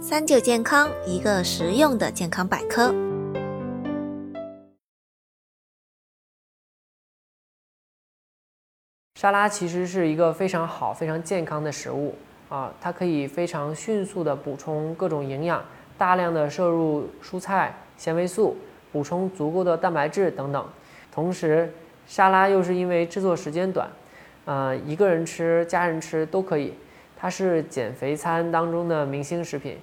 三九健康，一个实用的健康百科。沙拉其实是一个非常好、非常健康的食物啊，它可以非常迅速的补充各种营养，大量的摄入蔬菜、纤维素，补充足够的蛋白质等等。同时，沙拉又是因为制作时间短，呃，一个人吃、家人吃都可以。它是减肥餐当中的明星食品，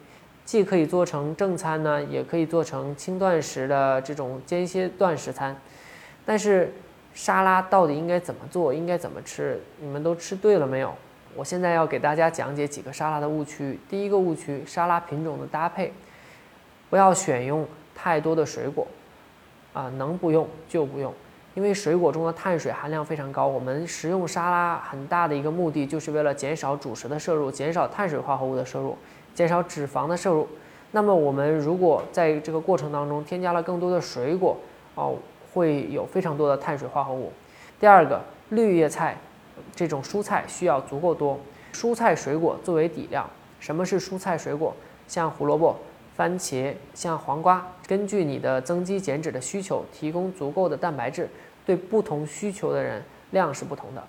既可以做成正餐呢，也可以做成轻断食的这种间歇断食餐。但是沙拉到底应该怎么做，应该怎么吃？你们都吃对了没有？我现在要给大家讲解几个沙拉的误区。第一个误区，沙拉品种的搭配，不要选用太多的水果，啊，能不用就不用。因为水果中的碳水含量非常高，我们食用沙拉很大的一个目的就是为了减少主食的摄入，减少碳水化合物的摄入，减少脂肪的摄入。那么我们如果在这个过程当中添加了更多的水果，哦，会有非常多的碳水化合物。第二个，绿叶菜这种蔬菜需要足够多，蔬菜水果作为底料。什么是蔬菜水果？像胡萝卜。番茄像黄瓜，根据你的增肌减脂的需求，提供足够的蛋白质，对不同需求的人量是不同的。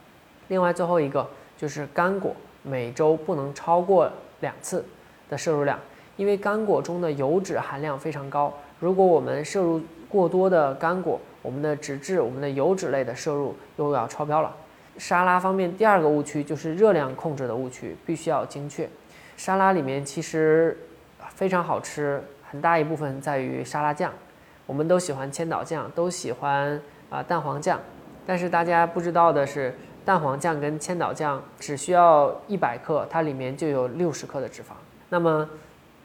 另外，最后一个就是干果，每周不能超过两次的摄入量，因为干果中的油脂含量非常高。如果我们摄入过多的干果，我们的脂质、我们的油脂类的摄入又要超标了。沙拉方面，第二个误区就是热量控制的误区，必须要精确。沙拉里面其实。非常好吃，很大一部分在于沙拉酱。我们都喜欢千岛酱，都喜欢啊蛋黄酱，但是大家不知道的是，蛋黄酱跟千岛酱只需要一百克，它里面就有六十克的脂肪。那么，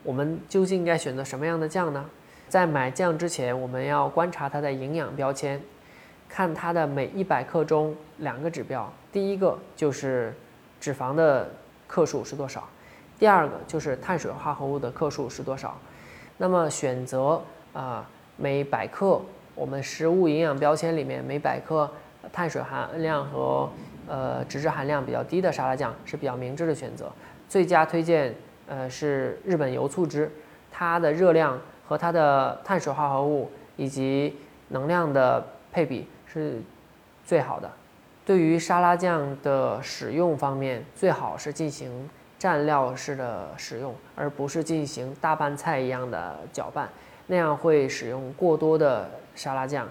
我们究竟应该选择什么样的酱呢？在买酱之前，我们要观察它的营养标签，看它的每一百克中两个指标，第一个就是脂肪的克数是多少。第二个就是碳水化合物的克数是多少，那么选择啊每百克我们食物营养标签里面每百克碳水含量和呃脂质含量比较低的沙拉酱是比较明智的选择。最佳推荐呃是日本油醋汁，它的热量和它的碳水化合物以及能量的配比是最好的。对于沙拉酱的使用方面，最好是进行。蘸料式的使用，而不是进行大拌菜一样的搅拌，那样会使用过多的沙拉酱，